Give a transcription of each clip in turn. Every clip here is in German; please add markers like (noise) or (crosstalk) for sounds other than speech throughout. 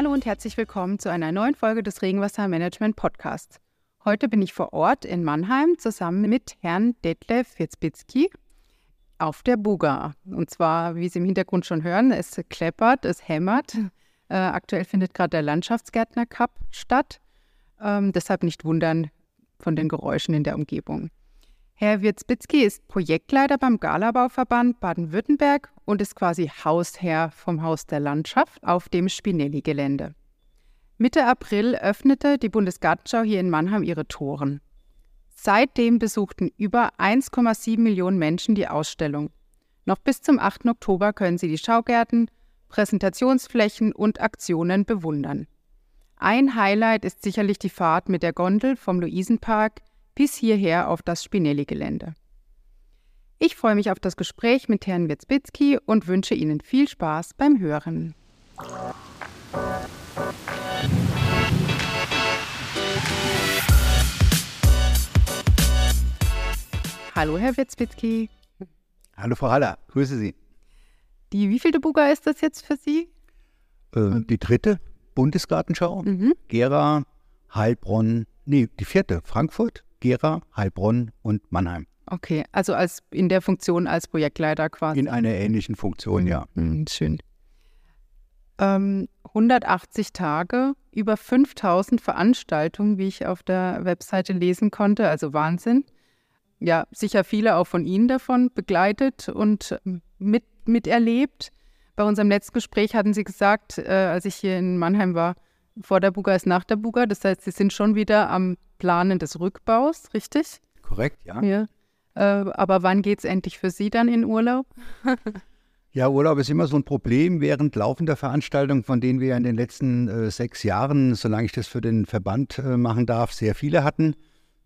Hallo und herzlich willkommen zu einer neuen Folge des Regenwassermanagement Podcasts. Heute bin ich vor Ort in Mannheim zusammen mit Herrn Detlef Witzbitzki auf der Buga. Und zwar, wie Sie im Hintergrund schon hören, es kleppert, es hämmert. Äh, aktuell findet gerade der Landschaftsgärtner Cup statt. Ähm, deshalb nicht wundern von den Geräuschen in der Umgebung. Herr Wirzbitzki ist Projektleiter beim Galabauverband Baden-Württemberg und ist quasi Hausherr vom Haus der Landschaft auf dem Spinelli-Gelände. Mitte April öffnete die Bundesgartenschau hier in Mannheim ihre Toren. Seitdem besuchten über 1,7 Millionen Menschen die Ausstellung. Noch bis zum 8. Oktober können sie die Schaugärten, Präsentationsflächen und Aktionen bewundern. Ein Highlight ist sicherlich die Fahrt mit der Gondel vom Luisenpark bis hierher auf das Spinelli-Gelände. Ich freue mich auf das Gespräch mit Herrn Witzbitzki und wünsche Ihnen viel Spaß beim Hören. Hallo, Herr Witzbitzki. Hallo, Frau Haller. Grüße Sie. Die wievielte Buga ist das jetzt für Sie? Äh, die dritte Bundesgartenschau. Mhm. Gera, Heilbronn, nee, die vierte Frankfurt, Gera, Heilbronn und Mannheim. Okay, also als in der Funktion als Projektleiter quasi. In einer ähnlichen Funktion, mhm. ja. Mhm, schön. Ähm, 180 Tage, über 5000 Veranstaltungen, wie ich auf der Webseite lesen konnte, also Wahnsinn. Ja, sicher viele auch von Ihnen davon begleitet und mit, miterlebt. Bei unserem letzten Gespräch hatten Sie gesagt, äh, als ich hier in Mannheim war, vor der Buga ist nach der Buga. Das heißt, Sie sind schon wieder am Planen des Rückbaus, richtig? Korrekt, ja. ja. Äh, aber wann geht es endlich für Sie dann in Urlaub? (laughs) ja, Urlaub ist immer so ein Problem während laufender Veranstaltungen, von denen wir in den letzten äh, sechs Jahren, solange ich das für den Verband äh, machen darf, sehr viele hatten.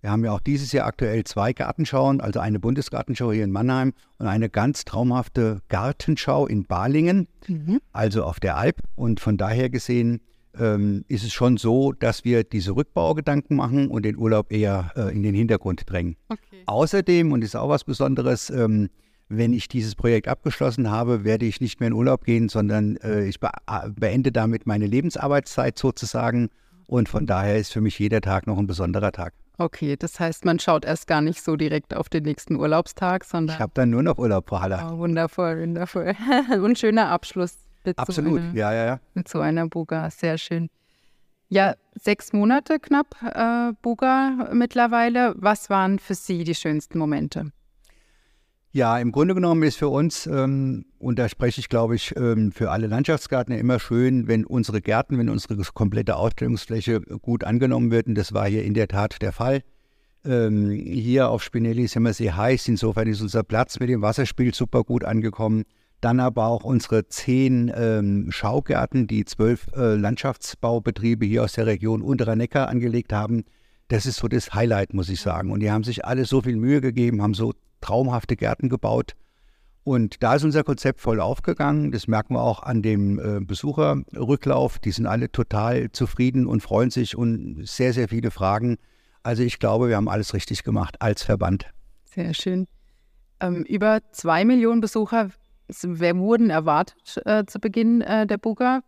Wir haben ja auch dieses Jahr aktuell zwei Gartenschauen, also eine Bundesgartenschau hier in Mannheim und eine ganz traumhafte Gartenschau in Balingen, mhm. also auf der Alp. Und von daher gesehen ähm, ist es schon so, dass wir diese Rückbaugedanken machen und den Urlaub eher äh, in den Hintergrund drängen. Okay. Außerdem, und das ist auch was Besonderes, ähm, wenn ich dieses Projekt abgeschlossen habe, werde ich nicht mehr in Urlaub gehen, sondern äh, ich be beende damit meine Lebensarbeitszeit sozusagen. Und von daher ist für mich jeder Tag noch ein besonderer Tag. Okay, das heißt, man schaut erst gar nicht so direkt auf den nächsten Urlaubstag, sondern. Ich habe dann nur noch Urlaub, Frau Haller. Oh, wundervoll, wundervoll. (laughs) Und schöner Abschluss mit Absolut, so einer, ja, ja, ja. Mit so einer Buga, sehr schön. Ja, sechs Monate knapp äh, Buga mittlerweile. Was waren für Sie die schönsten Momente? Ja, im Grunde genommen ist für uns, ähm, und da spreche ich, glaube ich, ähm, für alle Landschaftsgärtner immer schön, wenn unsere Gärten, wenn unsere komplette Ausstellungsfläche gut angenommen wird. Und das war hier in der Tat der Fall. Ähm, hier auf Spinelli ist immer sehr heiß, insofern ist unser Platz mit dem Wasserspiel super gut angekommen. Dann aber auch unsere zehn ähm, Schaugärten, die zwölf äh, Landschaftsbaubetriebe hier aus der Region Unterer Neckar angelegt haben. Das ist so das Highlight, muss ich sagen. Und die haben sich alle so viel Mühe gegeben, haben so traumhafte Gärten gebaut. Und da ist unser Konzept voll aufgegangen. Das merken wir auch an dem äh, Besucherrücklauf. Die sind alle total zufrieden und freuen sich und sehr, sehr viele Fragen. Also ich glaube, wir haben alles richtig gemacht als Verband. Sehr schön. Ähm, über zwei Millionen Besucher wer wurden erwartet äh, zu Beginn äh, der Buga.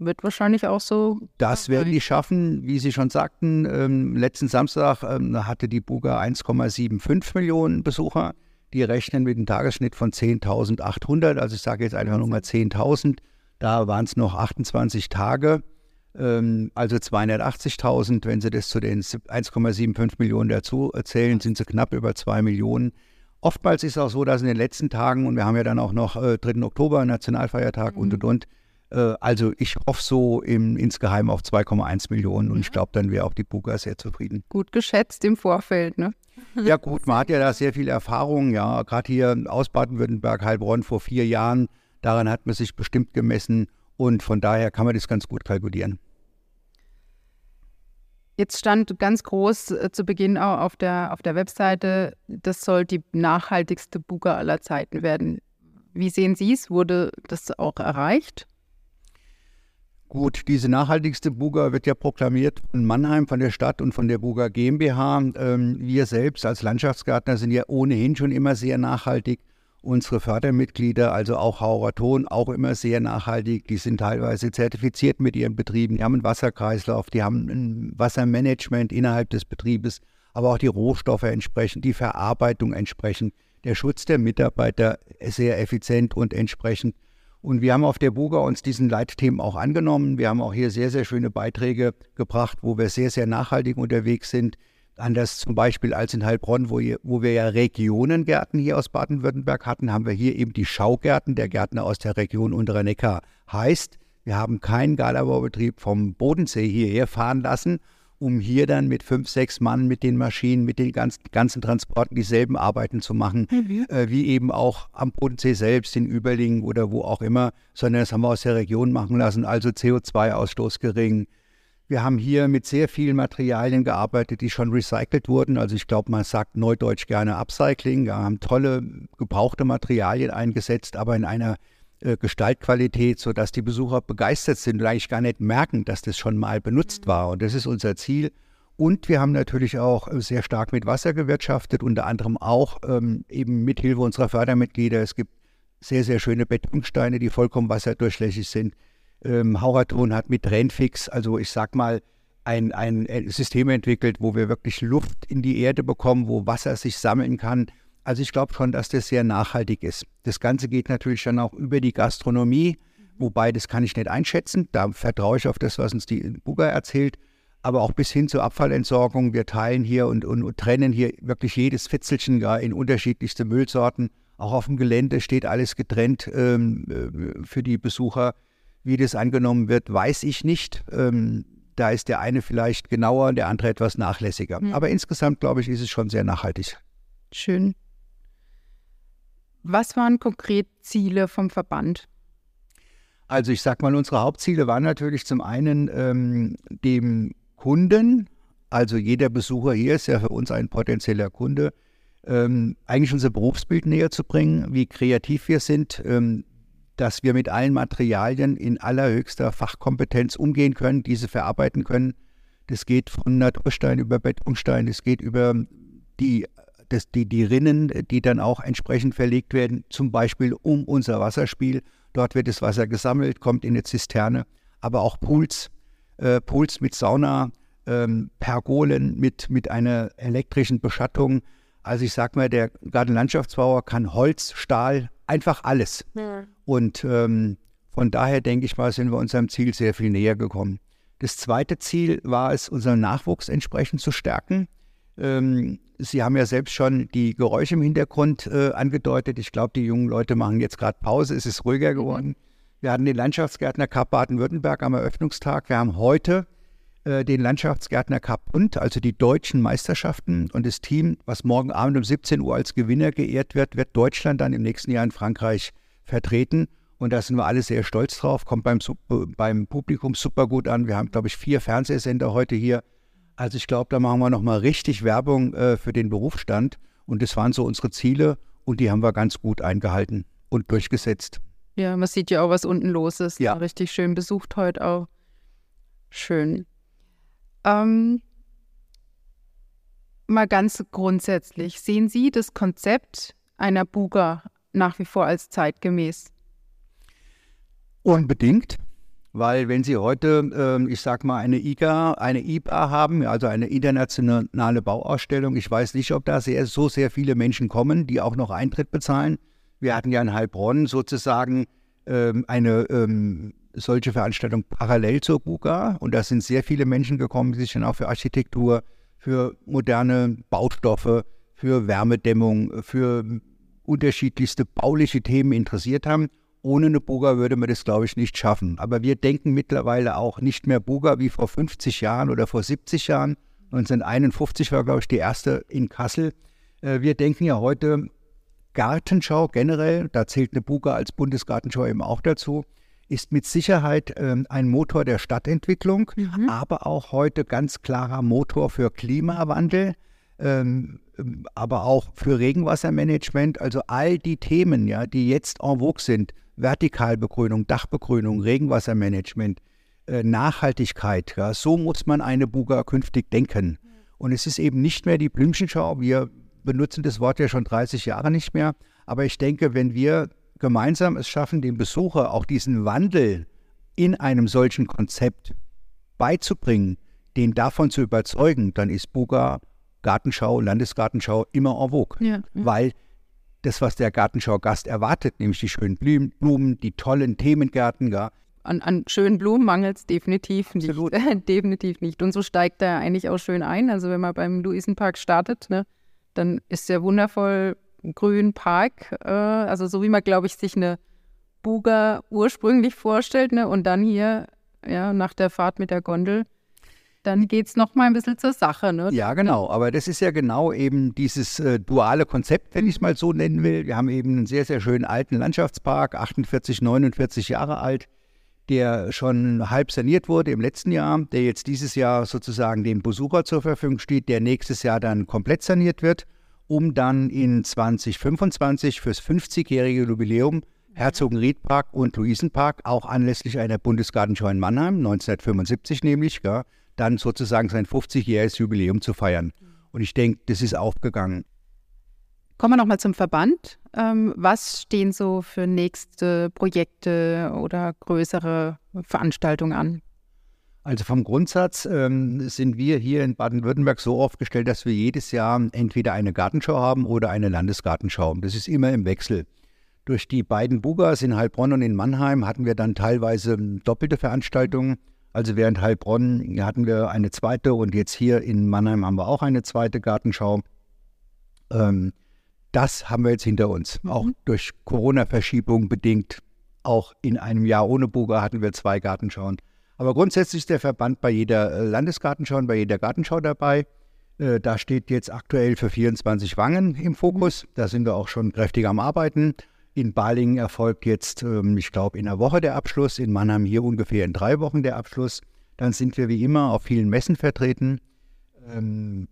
Wird wahrscheinlich auch so. Das werden die schaffen, wie Sie schon sagten. Ähm, letzten Samstag ähm, hatte die Buga 1,75 Millionen Besucher. Die rechnen mit einem Tagesschnitt von 10.800. Also ich sage jetzt einfach nur mal 10.000. Da waren es noch 28 Tage. Ähm, also 280.000. Wenn Sie das zu den 1,75 Millionen dazu erzählen, sind sie knapp über 2 Millionen. Oftmals ist es auch so, dass in den letzten Tagen, und wir haben ja dann auch noch äh, 3. Oktober, Nationalfeiertag mhm. und und und, äh, also ich hoffe so im, insgeheim auf 2,1 Millionen und ich glaube, dann wäre auch die Buga sehr zufrieden. Gut geschätzt im Vorfeld, ne? Ja gut, man hat ja da sehr viel Erfahrung, ja, gerade hier aus Baden-Württemberg, Heilbronn vor vier Jahren, daran hat man sich bestimmt gemessen und von daher kann man das ganz gut kalkulieren. Jetzt stand ganz groß äh, zu Beginn auch auf der, auf der Webseite, das soll die nachhaltigste Buga aller Zeiten werden. Wie sehen Sie es? Wurde das auch erreicht? Gut, diese nachhaltigste Buga wird ja proklamiert von Mannheim, von der Stadt und von der Buga GmbH. Ähm, wir selbst als Landschaftsgärtner sind ja ohnehin schon immer sehr nachhaltig. Unsere Fördermitglieder, also auch Hauraton, auch immer sehr nachhaltig. Die sind teilweise zertifiziert mit ihren Betrieben. Die haben einen Wasserkreislauf, die haben ein Wassermanagement innerhalb des Betriebes, aber auch die Rohstoffe entsprechend, die Verarbeitung entsprechend, der Schutz der Mitarbeiter sehr effizient und entsprechend. Und wir haben auf der Buga uns diesen Leitthemen auch angenommen. Wir haben auch hier sehr, sehr schöne Beiträge gebracht, wo wir sehr, sehr nachhaltig unterwegs sind. Anders zum Beispiel als in Heilbronn, wo, wo wir ja Regionengärten hier aus Baden-Württemberg hatten, haben wir hier eben die Schaugärten der Gärtner aus der Region Unterer Neckar. Heißt, wir haben keinen Galabaubetrieb vom Bodensee hierher fahren lassen, um hier dann mit fünf, sechs Mann mit den Maschinen, mit den ganzen, ganzen Transporten dieselben Arbeiten zu machen, mhm. äh, wie eben auch am Bodensee selbst, in Überlingen oder wo auch immer, sondern das haben wir aus der Region machen lassen, also CO2-Ausstoß gering. Wir haben hier mit sehr vielen Materialien gearbeitet, die schon recycelt wurden. Also ich glaube, man sagt neudeutsch gerne Upcycling. Wir haben tolle gebrauchte Materialien eingesetzt, aber in einer äh, Gestaltqualität, sodass die Besucher begeistert sind und eigentlich gar nicht merken, dass das schon mal benutzt mhm. war. Und das ist unser Ziel. Und wir haben natürlich auch äh, sehr stark mit Wasser gewirtschaftet, unter anderem auch ähm, eben mit Hilfe unserer Fördermitglieder. Es gibt sehr, sehr schöne Betonsteine, die vollkommen wasserdurchlässig sind. Ähm, Hauraton hat mit Renfix, also ich sag mal, ein, ein System entwickelt, wo wir wirklich Luft in die Erde bekommen, wo Wasser sich sammeln kann also ich glaube schon, dass das sehr nachhaltig ist. Das Ganze geht natürlich dann auch über die Gastronomie, wobei das kann ich nicht einschätzen. Da vertraue ich auf das, was uns die Buga erzählt. Aber auch bis hin zur Abfallentsorgung. Wir teilen hier und, und, und trennen hier wirklich jedes Fitzelchen ja, in unterschiedlichste Müllsorten. Auch auf dem Gelände steht alles getrennt ähm, äh, für die Besucher. Wie das angenommen wird, weiß ich nicht. Ähm, da ist der eine vielleicht genauer, der andere etwas nachlässiger. Mhm. Aber insgesamt, glaube ich, ist es schon sehr nachhaltig. Schön. Was waren konkret Ziele vom Verband? Also ich sage mal, unsere Hauptziele waren natürlich zum einen ähm, dem Kunden, also jeder Besucher hier ist ja für uns ein potenzieller Kunde, ähm, eigentlich unser Berufsbild näher zu bringen, wie kreativ wir sind, ähm, dass wir mit allen Materialien in allerhöchster Fachkompetenz umgehen können, diese verarbeiten können. Das geht von Naturstein über Betonstein, das geht über die das, die, die Rinnen, die dann auch entsprechend verlegt werden, zum Beispiel um unser Wasserspiel. Dort wird das Wasser gesammelt, kommt in eine Zisterne, aber auch Pools, äh, Pools mit Sauna, ähm, Pergolen mit, mit einer elektrischen Beschattung. Also ich sag mal, der Gartenlandschaftsbauer kann Holz, Stahl, einfach alles. Ja. Und ähm, von daher denke ich mal, sind wir unserem Ziel sehr viel näher gekommen. Das zweite Ziel war es, unseren Nachwuchs entsprechend zu stärken. Ähm, Sie haben ja selbst schon die Geräusche im Hintergrund äh, angedeutet. Ich glaube, die jungen Leute machen jetzt gerade Pause. Es ist ruhiger mhm. geworden. Wir hatten den Landschaftsgärtner Cup Baden-Württemberg am Eröffnungstag. Wir haben heute äh, den Landschaftsgärtner Cup und also die deutschen Meisterschaften. Und das Team, was morgen Abend um 17 Uhr als Gewinner geehrt wird, wird Deutschland dann im nächsten Jahr in Frankreich vertreten. Und da sind wir alle sehr stolz drauf. Kommt beim, beim Publikum super gut an. Wir haben, glaube ich, vier Fernsehsender heute hier also ich glaube, da machen wir nochmal richtig Werbung äh, für den Berufsstand. Und das waren so unsere Ziele und die haben wir ganz gut eingehalten und durchgesetzt. Ja, man sieht ja auch, was unten los ist. Ja. Richtig schön besucht heute auch. Schön. Ähm, mal ganz grundsätzlich, sehen Sie das Konzept einer Buga nach wie vor als zeitgemäß? Unbedingt. Weil wenn Sie heute, ähm, ich sag mal, eine IGA, eine IBA haben, also eine internationale Bauausstellung, ich weiß nicht, ob da sehr, so sehr viele Menschen kommen, die auch noch Eintritt bezahlen. Wir hatten ja in Heilbronn sozusagen ähm, eine ähm, solche Veranstaltung parallel zur BUGA und da sind sehr viele Menschen gekommen, die sich dann auch für Architektur, für moderne Baustoffe, für Wärmedämmung, für unterschiedlichste bauliche Themen interessiert haben ohne eine Buga würde man das, glaube ich, nicht schaffen. Aber wir denken mittlerweile auch nicht mehr Buga wie vor 50 Jahren oder vor 70 Jahren. 1951 war, glaube ich, die erste in Kassel. Äh, wir denken ja heute Gartenschau generell, da zählt eine Buga als Bundesgartenschau eben auch dazu, ist mit Sicherheit ähm, ein Motor der Stadtentwicklung, mhm. aber auch heute ganz klarer Motor für Klimawandel. Ähm, aber auch für Regenwassermanagement, also all die Themen, ja, die jetzt en vogue sind, Vertikalbegrünung, Dachbegrünung, Regenwassermanagement, äh, Nachhaltigkeit. Ja, so muss man eine Buga künftig denken. Und es ist eben nicht mehr die Blümchenschau. Wir benutzen das Wort ja schon 30 Jahre nicht mehr. Aber ich denke, wenn wir gemeinsam es schaffen, dem Besucher auch diesen Wandel in einem solchen Konzept beizubringen, den davon zu überzeugen, dann ist Buga Gartenschau, Landesgartenschau immer en vogue. Ja. Weil das, was der Gartenschau-Gast erwartet, nämlich die schönen Blumen, die tollen Themengärten, ja. An, an schönen Blumen mangelt es definitiv nicht. (laughs) definitiv nicht. Und so steigt er eigentlich auch schön ein. Also wenn man beim Luisenpark startet, ne, dann ist der wundervoll grün Park. Äh, also so wie man, glaube ich, sich eine Buga ursprünglich vorstellt. Ne, und dann hier, ja, nach der Fahrt mit der Gondel, dann geht es nochmal ein bisschen zur Sache. Ne? Ja, genau. Aber das ist ja genau eben dieses äh, duale Konzept, wenn ich es mal so nennen will. Wir haben eben einen sehr, sehr schönen alten Landschaftspark, 48, 49 Jahre alt, der schon halb saniert wurde im letzten Jahr, der jetzt dieses Jahr sozusagen dem Besucher zur Verfügung steht, der nächstes Jahr dann komplett saniert wird, um dann in 2025 fürs 50-jährige Jubiläum Herzogenriedpark und Luisenpark, auch anlässlich einer Bundesgartenschau in Mannheim, 1975 nämlich, ja, dann sozusagen sein 50-jähriges Jubiläum zu feiern. Und ich denke, das ist aufgegangen. Kommen wir nochmal zum Verband. Ähm, was stehen so für nächste Projekte oder größere Veranstaltungen an? Also vom Grundsatz ähm, sind wir hier in Baden-Württemberg so aufgestellt, dass wir jedes Jahr entweder eine Gartenschau haben oder eine Landesgartenschau. Das ist immer im Wechsel. Durch die beiden Bugas in Heilbronn und in Mannheim hatten wir dann teilweise doppelte Veranstaltungen. Also während Heilbronn hatten wir eine zweite und jetzt hier in Mannheim haben wir auch eine zweite Gartenschau. Ähm, das haben wir jetzt hinter uns. Mhm. Auch durch Corona-Verschiebung bedingt. Auch in einem Jahr ohne Buga hatten wir zwei Gartenschauen. Aber grundsätzlich ist der Verband bei jeder äh, Landesgartenschau und bei jeder Gartenschau dabei. Äh, da steht jetzt aktuell für 24 Wangen im Fokus. Mhm. Da sind wir auch schon kräftig am Arbeiten. In Balingen erfolgt jetzt, ähm, ich glaube, in einer Woche der Abschluss, in Mannheim hier ungefähr in drei Wochen der Abschluss. Dann sind wir wie immer auf vielen Messen vertreten. Ähm,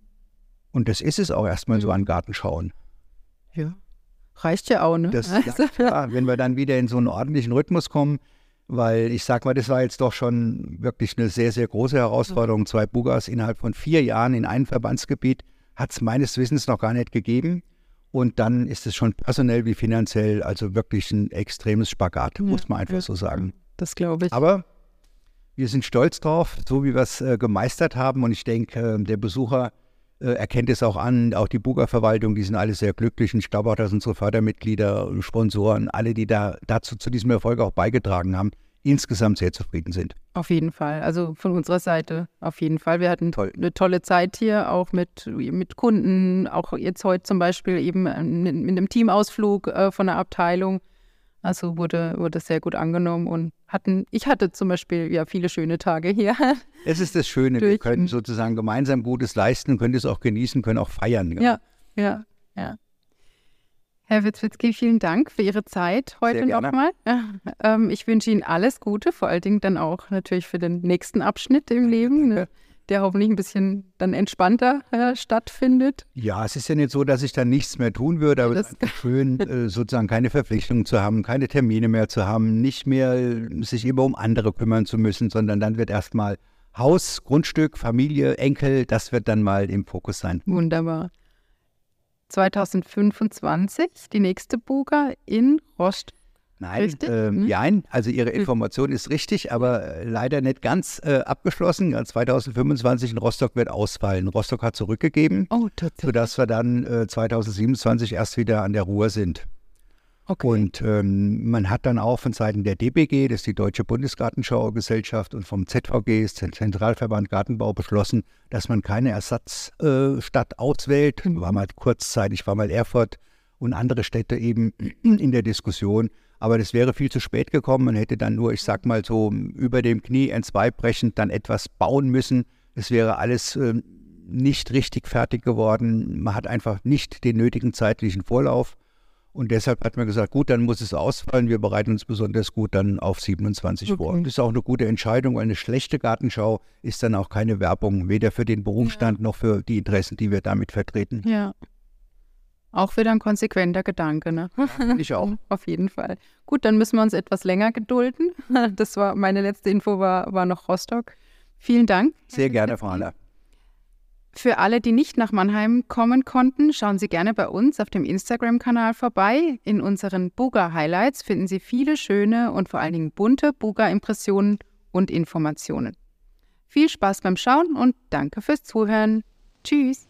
und das ist es auch erstmal so an Gartenschauen. Ja, reicht ja auch, ne? Das, also, ja, wenn wir dann wieder in so einen ordentlichen Rhythmus kommen, weil ich sag mal, das war jetzt doch schon wirklich eine sehr, sehr große Herausforderung. Zwei Bugas innerhalb von vier Jahren in einem Verbandsgebiet hat es meines Wissens noch gar nicht gegeben. Und dann ist es schon personell wie finanziell also wirklich ein extremes Spagat, ja, muss man einfach ja, so sagen. Das glaube ich. Aber wir sind stolz drauf, so wie wir es äh, gemeistert haben. Und ich denke, äh, der Besucher äh, erkennt es auch an, auch die Buga-Verwaltung, die sind alle sehr glücklich. Und ich glaube auch, dass unsere Fördermitglieder, Sponsoren, alle, die da dazu zu diesem Erfolg auch beigetragen haben, insgesamt sehr zufrieden sind. Auf jeden Fall. Also von unserer Seite auf jeden Fall. Wir hatten Toll. eine tolle Zeit hier, auch mit, mit Kunden, auch jetzt heute zum Beispiel eben mit, mit einem Teamausflug äh, von der Abteilung. Also wurde, wurde sehr gut angenommen und hatten, ich hatte zum Beispiel ja viele schöne Tage hier. (laughs) Es ist das Schöne, wir können sozusagen gemeinsam Gutes leisten, können es auch genießen, können auch feiern. Ja, ja, ja. ja. Herr Witzwitzki, vielen Dank für Ihre Zeit heute nochmal. (laughs) Ähm, ich wünsche Ihnen alles Gute, vor allen Dingen dann auch natürlich für den nächsten Abschnitt im Leben, ne, der hoffentlich ein bisschen dann entspannter äh, stattfindet. Ja, es ist ja nicht so, dass ich dann nichts mehr tun würde, aber es ist schön, (laughs) äh, sozusagen keine Verpflichtungen zu haben, keine Termine mehr zu haben, nicht mehr äh, sich immer um andere kümmern zu müssen, sondern dann wird erstmal Haus, Grundstück, Familie, Enkel, das wird dann mal im Fokus sein. Wunderbar. 2025 die nächste Buga in Rost. Nein, äh, mhm. nein, also Ihre hm. Information ist richtig, aber äh, leider nicht ganz äh, abgeschlossen. 2025 in Rostock wird ausfallen. Rostock hat zurückgegeben, oh, sodass wir dann äh, 2027 erst wieder an der Ruhr sind. Okay. Und ähm, man hat dann auch von Seiten der DBG, das ist die Deutsche Bundesgartenschaugesellschaft, und vom ZVG, das Zentralverband Gartenbau, beschlossen, dass man keine Ersatzstadt äh, auswählt. Mhm. War mal kurzzeitig, war mal Erfurt und andere Städte eben (clears throat) in der Diskussion. Aber das wäre viel zu spät gekommen. Man hätte dann nur, ich sag mal so, über dem Knie entzweibrechend dann etwas bauen müssen. Es wäre alles äh, nicht richtig fertig geworden. Man hat einfach nicht den nötigen zeitlichen Vorlauf. Und deshalb hat man gesagt, gut, dann muss es ausfallen. Wir bereiten uns besonders gut dann auf 27 okay. vor. Das ist auch eine gute Entscheidung, eine schlechte Gartenschau ist dann auch keine Werbung, weder für den Berufsstand ja. noch für die Interessen, die wir damit vertreten. Ja. Auch wieder ein konsequenter Gedanke, ne? Ja, ich auch. (laughs) auf jeden Fall. Gut, dann müssen wir uns etwas länger gedulden. (laughs) Das war meine letzte Info war, war noch Rostock. Vielen Dank. Sehr gerne, Frau Haller. Für alle, die nicht nach Mannheim kommen konnten, schauen Sie gerne bei uns auf dem Instagram-Kanal vorbei. In unseren Buga-Highlights finden Sie viele schöne und vor allen Dingen bunte Buga-Impressionen und Informationen. Viel Spaß beim Schauen und danke fürs Zuhören. Tschüss.